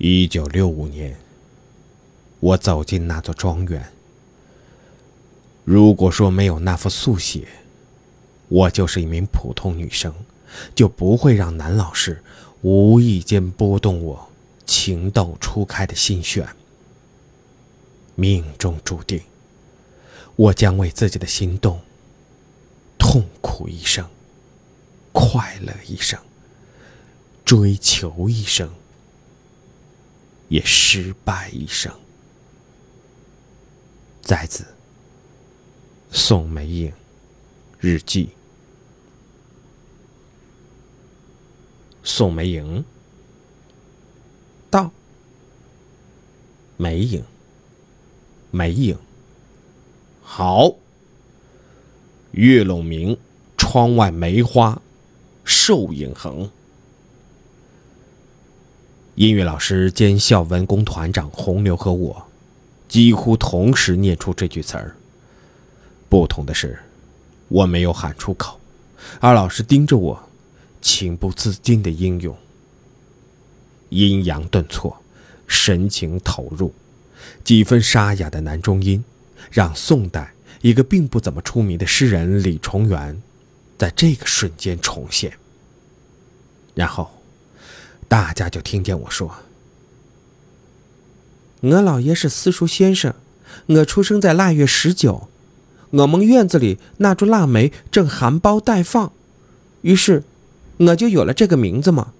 一九六五年，我走进那座庄园。如果说没有那副速写，我就是一名普通女生，就不会让男老师无意间拨动我情窦初开的心弦。命中注定，我将为自己的心动痛苦一生，快乐一生，追求一生，也失败一生。在此。宋美影日记。宋美影到。美影，梅影。好。月笼明，窗外梅花，瘦影横。音乐老师兼校文工团长洪流和我，几乎同时念出这句词儿。不同的是，我没有喊出口，而老师盯着我，情不自禁的应用，阴阳顿挫，神情投入，几分沙哑的男中音，让宋代一个并不怎么出名的诗人李重元，在这个瞬间重现。然后，大家就听见我说：“我老爷是私塾先生，我出生在腊月十九。”我们院子里那株腊梅正含苞待放，于是我就有了这个名字嘛。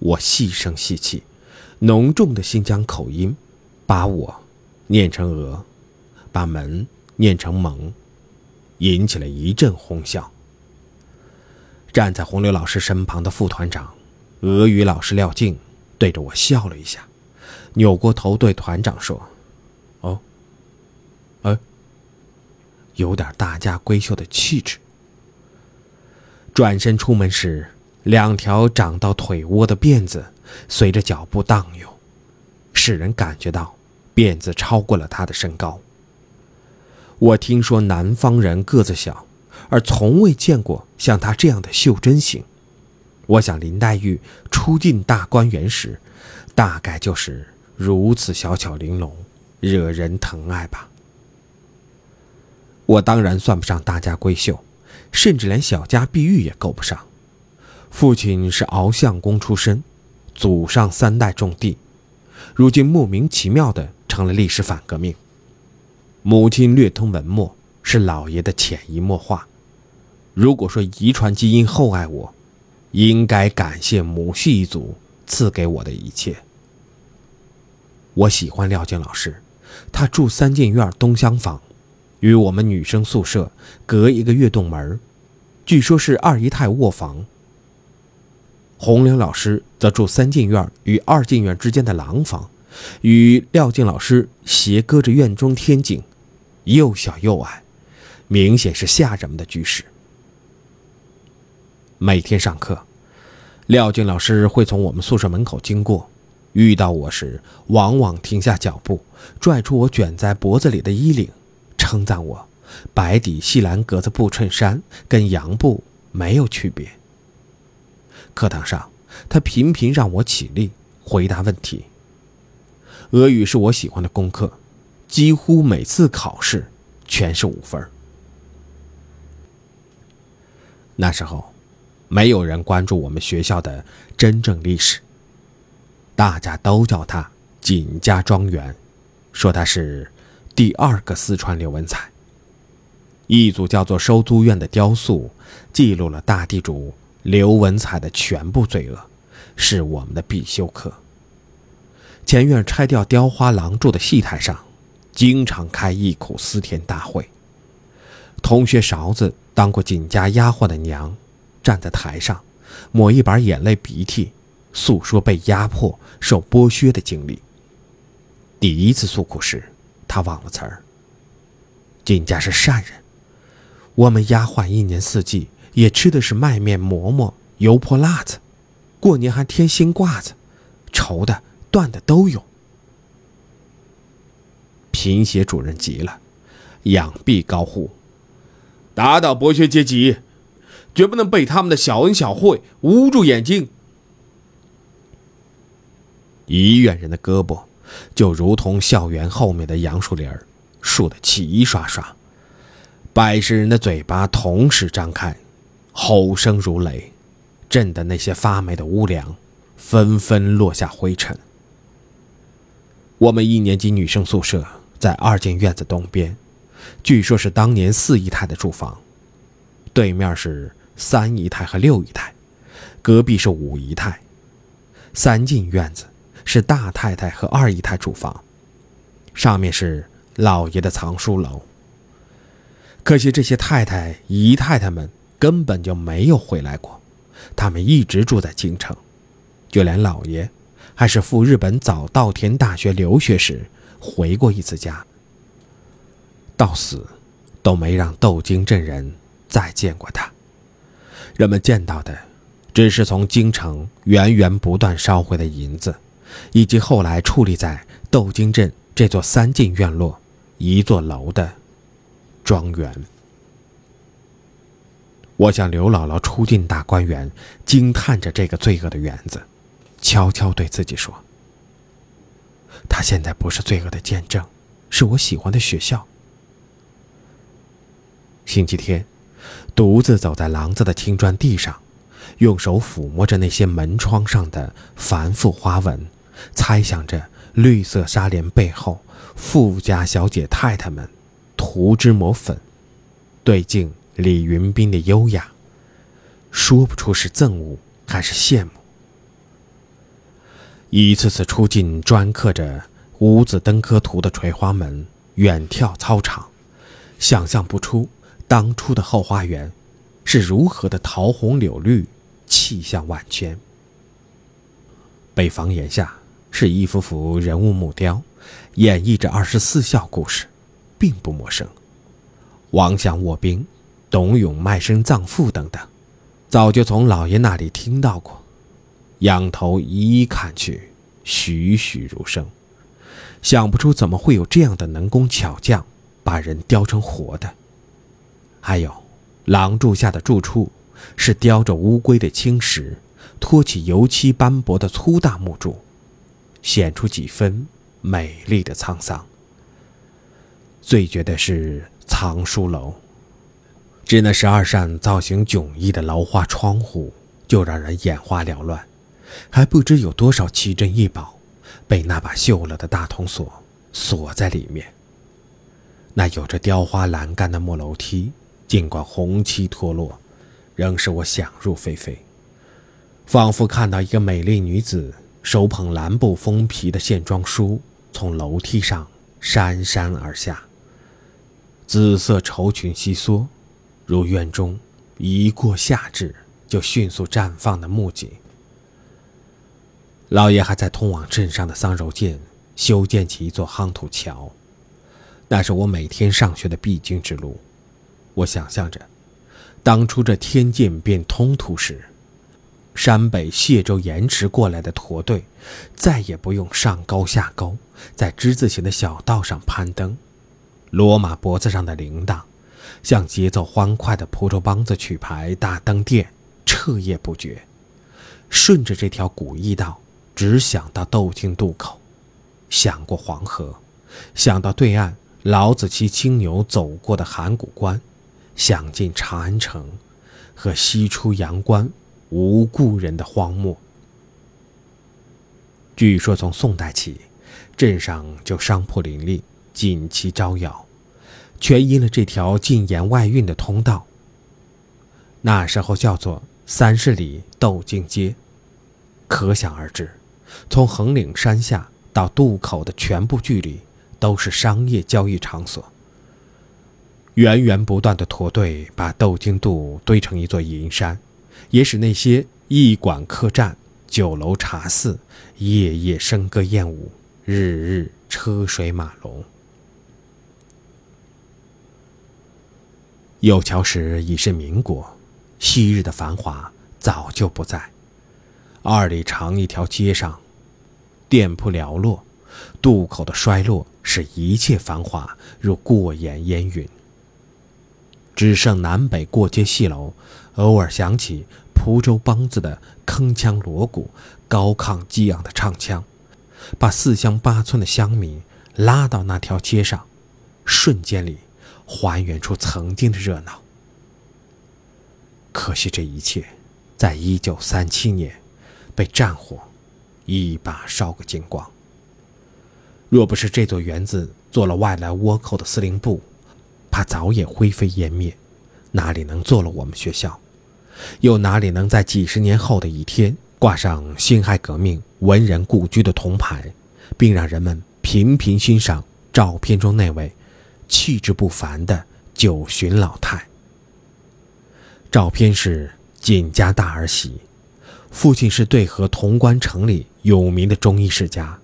我细声细气，浓重的新疆口音，把我念成鹅，把门念成蒙，引起了一阵哄笑。站在洪流老师身旁的副团长俄语老师廖静对着我笑了一下，扭过头对团长说。哦，哎有点大家闺秀的气质。转身出门时，两条长到腿窝的辫子随着脚步荡悠，使人感觉到辫子超过了他的身高。我听说南方人个子小，而从未见过像她这样的袖珍型。我想林黛玉初进大观园时，大概就是如此小巧玲珑，惹人疼爱吧。我当然算不上大家闺秀，甚至连小家碧玉也够不上。父亲是敖相公出身，祖上三代种地，如今莫名其妙的成了历史反革命。母亲略通文墨，是老爷的潜移默化。如果说遗传基因厚爱我，应该感谢母系一族赐给我的一切。我喜欢廖静老师，他住三进院东厢房。与我们女生宿舍隔一个月洞门据说是二姨太卧房。红玲老师则住三进院与二进院之间的廊房，与廖静老师斜隔着院中天井，又小又矮，明显是下人们的居室。每天上课，廖静老师会从我们宿舍门口经过，遇到我时，往往停下脚步，拽出我卷在脖子里的衣领。称赞我，白底细蓝格子布衬衫跟洋布没有区别。课堂上，他频频让我起立回答问题。俄语是我喜欢的功课，几乎每次考试全是五分。那时候，没有人关注我们学校的真正历史，大家都叫他锦家庄园，说他是。第二个四川刘文彩，一组叫做收租院的雕塑，记录了大地主刘文彩的全部罪恶，是我们的必修课。前院拆掉雕花廊柱的戏台上，经常开忆苦思甜大会。同学勺子当过锦家丫鬟的娘，站在台上，抹一把眼泪鼻涕，诉说被压迫、受剥削的经历。第一次诉苦时。他忘了词儿。金家是善人，我们丫鬟一年四季也吃的是麦面馍馍、油泼辣子，过年还添新褂子，绸的、缎的都有。贫血主任急了，仰臂高呼：“打倒剥削阶级，绝不能被他们的小恩小惠捂住眼睛！”医院人的胳膊就如同校园后面的杨树林儿，竖得齐刷刷。百十人的嘴巴同时张开，吼声如雷，震得那些发霉的屋梁纷纷落下灰尘。我们一年级女生宿舍在二进院子东边，据说是当年四姨太的住房，对面是三姨太和六姨太，隔壁是五姨太。三进院子是大太太和二姨太住房，上面是老爷的藏书楼。可惜这些太太、姨太太们根本就没有回来过，他们一直住在京城，就连老爷，还是赴日本早稻田大学留学时回过一次家，到死都没让窦京镇人再见过他。人们见到的。只是从京城源源不断烧回的银子，以及后来矗立在窦京镇这座三进院落一座楼的庄园。我向刘姥姥出进大观园，惊叹着这个罪恶的园子，悄悄对自己说：“他现在不是罪恶的见证，是我喜欢的学校。”星期天，独自走在廊子的青砖地上。用手抚摸着那些门窗上的繁复花纹，猜想着绿色纱帘背后富家小姐太太们涂脂抹粉，对镜李云斌的优雅，说不出是憎恶还是羡慕。一次次出进专刻着五子登科图的垂花门，远眺操场，想象不出当初的后花园是如何的桃红柳绿。气象万千。北房檐下是一幅幅人物木雕，演绎着二十四孝故事，并不陌生。王祥卧冰、董永卖身葬父等等，早就从老爷那里听到过。仰头一一看去，栩栩如生。想不出怎么会有这样的能工巧匠，把人雕成活的。还有，廊柱下的住处。是雕着乌龟的青石，托起油漆斑驳的粗大木柱，显出几分美丽的沧桑。最绝的是藏书楼，只那十二扇造型迥异的楼花窗户，就让人眼花缭乱，还不知有多少奇珍异宝，被那把锈了的大铜锁锁在里面。那有着雕花栏杆的木楼梯，尽管红漆脱落。仍使我想入非非，仿佛看到一个美丽女子手捧蓝布封皮的线装书从楼梯上姗姗而下。紫色绸裙稀缩，如院中一过夏至就迅速绽放的木槿。老爷还在通往镇上的桑柔涧修建起一座夯土桥，那是我每天上学的必经之路。我想象着。当初这天堑变通途时，山北谢州盐池过来的驼队，再也不用上高下沟，在之字形的小道上攀登。骡马脖子上的铃铛，像节奏欢快的蒲州梆子曲牌大灯店，彻夜不绝。顺着这条古驿道，只想到窦京渡口，想过黄河，想到对岸老子骑青牛走过的函谷关。想进长安城，和西出阳关无故人的荒漠。据说从宋代起，镇上就商铺林立，锦旗招摇，全因了这条进言外运的通道。那时候叫做三十里窦京街，可想而知，从横岭山下到渡口的全部距离，都是商业交易场所。源源不断的驼队把窦京渡堆成一座银山，也使那些驿馆客栈、酒楼茶肆夜夜笙歌燕舞，日日车水马龙。有桥时已是民国，昔日的繁华早就不在。二里长一条街上，店铺寥落，渡口的衰落使一切繁华如过眼烟云。只剩南北过街戏楼，偶尔响起蒲州梆子的铿锵锣鼓、高亢激昂的唱腔，把四乡八村的乡民拉到那条街上，瞬间里还原出曾经的热闹。可惜这一切，在一九三七年，被战火一把烧个精光。若不是这座园子做了外来倭寇的司令部，怕早也灰飞烟灭，哪里能做了我们学校？又哪里能在几十年后的一天挂上辛亥革命文人故居的铜牌，并让人们频频欣赏照片中那位气质不凡的九旬老太？照片是锦家大儿媳，父亲是对河潼关城里有名的中医世家，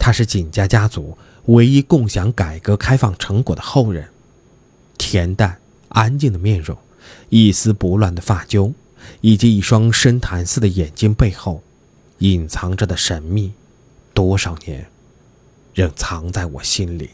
他是锦家家族唯一共享改革开放成果的后人。恬淡安静的面容，一丝不乱的发揪，以及一双深潭似的眼睛背后，隐藏着的神秘，多少年，仍藏在我心里。